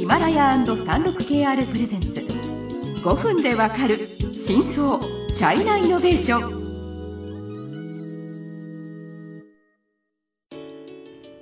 ヒマラヤ &36KR プレゼンツ。5分でわかる真相チャイナイノベーション。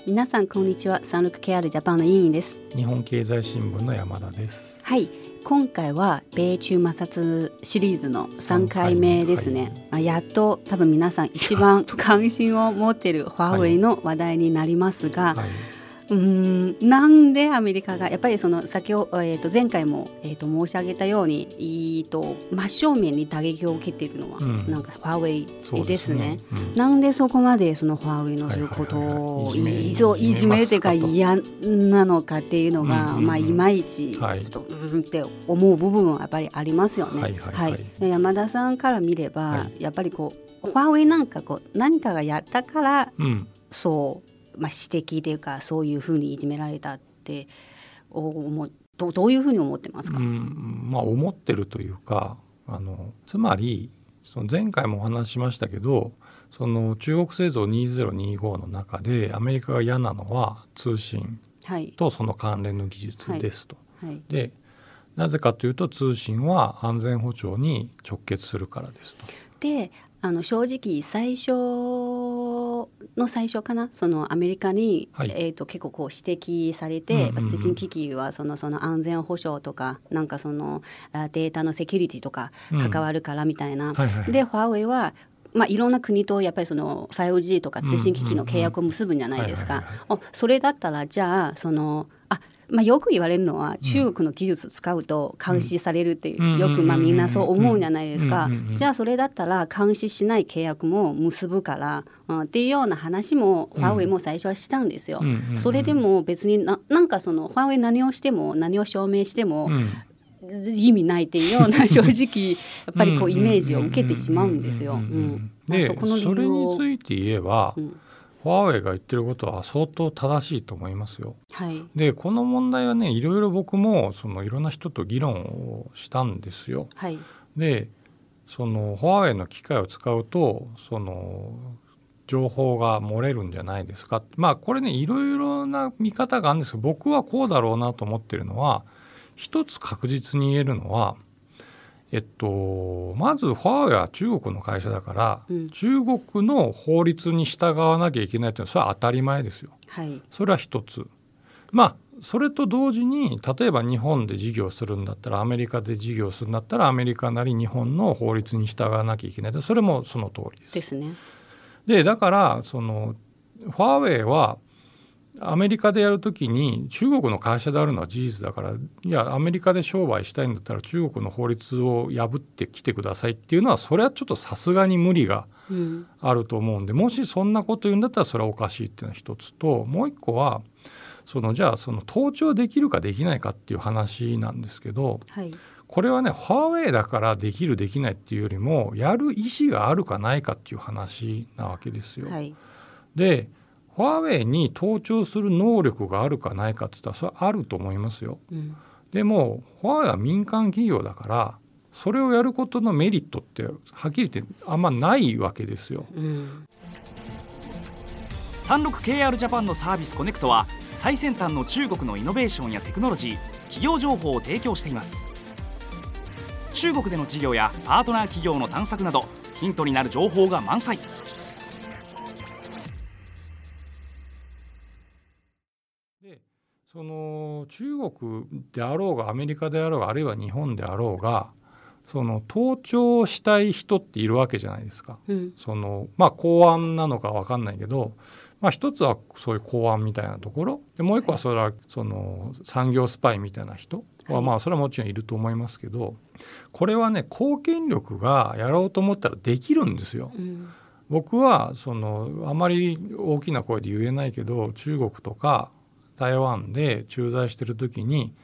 皆さんこんにちはサンルク KR ジャパンの委員です。日本経済新聞の山田です。はい今回は米中摩擦シリーズの3回目ですね、はい、やっと多分皆さん一番関心を持っているファーウェイの話題になりますが、はいはいうん。なんでアメリカがやっぱりその先ほど、えー、と前回も、えー、と申し上げたように、えー、と真正面に打撃を受けているのは、うん、なんかファーウェイですね。なんでそこまでそのファーウェイのそういうことをい。じめるというか嫌なのかっていうのが、まあ、いまいちちょっと、うんって思う部分はやっぱりありますよね。はい。山田さんから見れば、はい、やっぱりこうファーウェイなんかこう何かがやったから、うん、そうまあ、指摘というかそういうふうにいじめられたって思どどういうふうに思ってますか、うんまあ、思ってるというかあのつまりその前回もお話ししましたけどその中国製造2025の中でアメリカが嫌なのは通信とその関連の技術ですと。はい。はい、でなぜかというと通信は安全保障に直結するからですと。であの正直最初の最初かな？そのアメリカに、はい、えーと、結構こう指摘されて、通信機器はそのその安全保障とかなんかそのデータのセキュリティとか関わるからみたいな、うんはいはい、でファーウェイはまあ、いろんな国とやっぱりその 5G とか通信機器の契約を結ぶんじゃないですか。それだったらじゃあそのあまあ、よく言われるのは中国の技術使うと監視されるっていう、よくまあみんなそう思うんじゃないですか、じゃあそれだったら監視しない契約も結ぶから、うん、っていうような話もファーウェイも最初はしたんですよ。それでも別にななんかそのファーウェイ何をしても何を証明しても、意味ないっていうような正直 やっぱりこうイメージを受けてしまうんですよ。それについて言えば、うんファーウェイが言ってることは相当正しいと思いますよ。はい、でこの問題はねいろいろ僕もそのいろんな人と議論をしたんですよ。はい、でそのファーウェイの機械を使うとその情報が漏れるんじゃないですかまあこれねいろいろな見方があるんですけど僕はこうだろうなと思ってるのは一つ確実に言えるのはえっと、まずファーウェイは中国の会社だから、うん、中国の法律に従わなきゃいけないというのはそれは当たり前ですよ。はい、それは一つ。まあそれと同時に例えば日本で事業するんだったらアメリカで事業するんだったらアメリカなり日本の法律に従わなきゃいけないそれもその通りです。ですね。でだからそのファーウェイはアメリカでやるときに中国の会社であるのは事実だからいやアメリカで商売したいんだったら中国の法律を破ってきてくださいっていうのはそれはちょっとさすがに無理があると思うんで、うん、もしそんなこと言うんだったらそれはおかしいっていうのは一つともう一個はそのじゃあその盗聴できるかできないかっていう話なんですけど、はい、これはねファーウェイだからできるできないっていうよりもやる意思があるかないかっていう話なわけですよ。はい、でファーウェイに盗聴する能力があるかないかって言ったらそれはあると思いますよ。うん、でもファーウェイは民間企業だからそれをやることのメリットってはっきり言ってあんまないわけですよ。うん、36KR ジャパンのサービスコネクトは最先端の中国のイノベーションやテクノロジー企業情報を提供しています中国での事業やパートナー企業の探索などヒントになる情報が満載その中国であろうがアメリカであろうがあるいは日本であろうがその盗聴したい人っているわけじゃないですか。うん、そのまあ公安なのか分かんないけど、まあ、一つはそういう公安みたいなところ。でもう一個はそれはその産業スパイみたいな人はまあそれはもちろんいると思いますけどこれはね公権力がやろうと思ったらできるんですよ。うん。僕はそのあまり大きな声で言えないけど中国とか台湾で駐在してる時に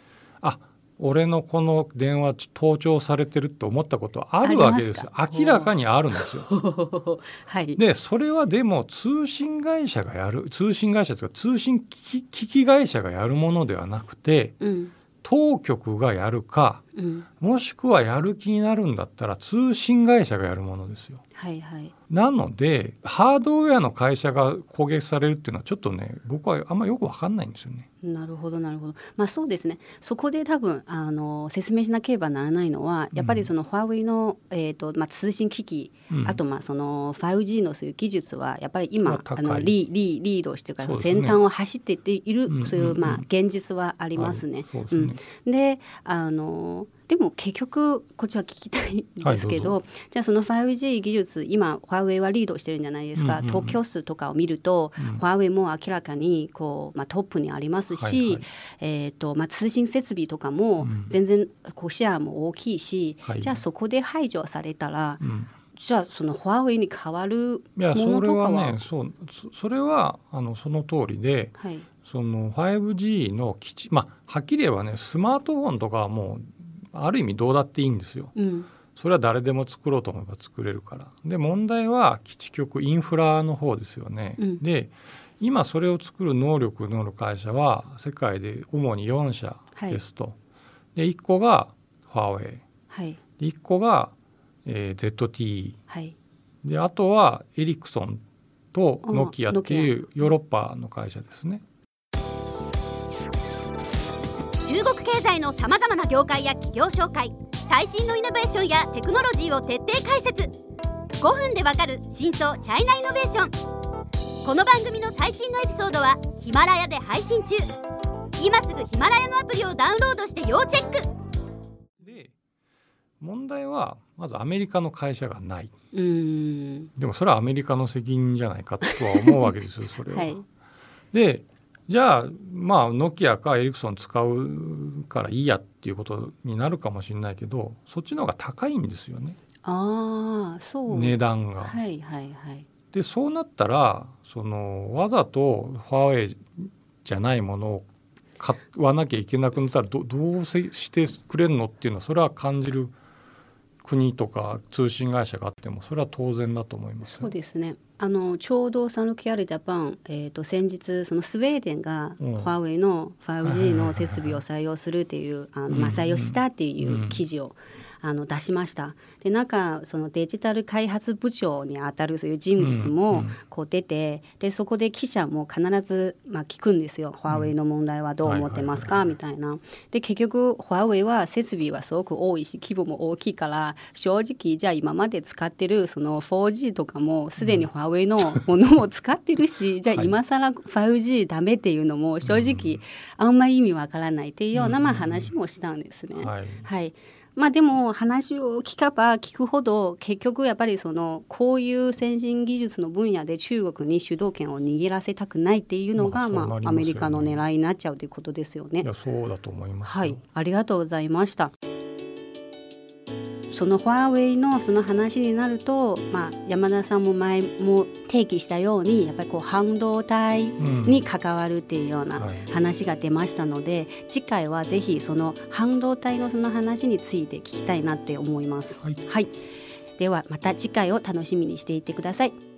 あ俺のこの電話盗聴されてると思ったことあるわけですよ。明らかにあるんですよ。はい、でそれはでも通信会社がやる通信会社というか通信機器会社がやるものではなくて、うん、当局がやるか、うん、もしくはやる気になるんだったら通信会社がやるものですよ。はいはい、なのでハードウェアの会社が攻撃されるっていうのはちょっとね僕はあんまよく分かんないんですよね。なるほどなるほど。まあそうですね。そこで多分あの説明しなければならないのはやっぱりそのファーウェイの、えーとまあ、通信機器、うん、あとまあその 5G のそういう技術はやっぱり今あのリリリードしてるから、ね、先端を走っていっている、うん、そういうまあ現実はありますね。うん、であのでも結局こっちは聞きたいんですけどはい、じゃあその 5G 技術今ファーウェイはリードしてるんじゃないですか、うんうん、特許数とかを見ると、うん、ファーウェイも明らかにこう、まあ、トップにありますし、はいはい、えーとまあ、通信設備とかも全然こうシェアも大きいし、うん、じゃあそこで排除されたら、じゃあそのファーウェイに変わるものとかは？ねそうそれはあのその通りで、はい、その 5G の基地まあはっきり言えばねスマートフォンとかはもうある意味どうだっていいんですよ。うん。それは誰でも作ろうと思えば作れるから。で問題は基地局インフラの方ですよね、うん、で今それを作る能力のある会社は世界で主に4社ですと、はい、で1個がファーウェイ、はい、で1個が、えー、ZTE、はい、であとはエリクソンとノキアっていうヨーロッパの会社ですね。中国経済のさまざまな業界や企業紹介最新のイノベーションやテクノロジーを徹底解説。5分でわかる真相チャイナイノベーション。この番組の最新のエピソードはヒマラヤで配信中。今すぐヒマラヤのアプリをダウンロードして要チェック。で問題はまずアメリカの会社がない。でもそれはアメリカの責任じゃないかとは思うわけですよそれは。はい、でじゃあまあノキアかエリクソン使うからいいやっていうことになるかもしれないけどそっちの方が高いんですよね。あそう値段が。はいはいはい。でそうなったらそのわざとファーウェイじゃないものを買わなきゃいけなくなったらどどうせしてくれるのっていうのはそれは感じる国とか通信会社があってもそれは当然だと思います、ね、そうですね。あのちょうどサヌキアルジャパン、えーと、先日そのスウェーデンがファーウェイの 5G の設備を採用するっていうあの、まあ、採用したっていう記事をあの出しました。でなんかそのデジタル開発部長にあたるそういう人物もこう出て、でそこで記者も必ずまあ聞くんですよ、ファーウェイの問題はどう思ってますか、みたいな。で結局ファーウェイは設備はすごく多いし規模も大きいから正直じゃあ今まで使ってるその 4G とかもすでにファーウェイのものを使ってるし、じゃあ今更 5G ダメっていうのも正直あんまり意味わからないっていうようなまあ話もしたんですね。はい、はいまあでも話を聞けば聞くほど結局やっぱりそのこういう先進技術の分野で中国に主導権を握らせたくないっていうのが、まあ、アメリカの狙いになっちゃうということですよね。いやそうだと思います。はい、ありがとうございました。そのファーウェイのその話になると、まあ、山田さんも前も提起したようにやっぱりこう半導体に関わるっていうような話が出ましたので、うんはい、次回はぜひその半導体のその話について聞きたいなって思います。はい、はい、ではまた次回を楽しみにしていてください。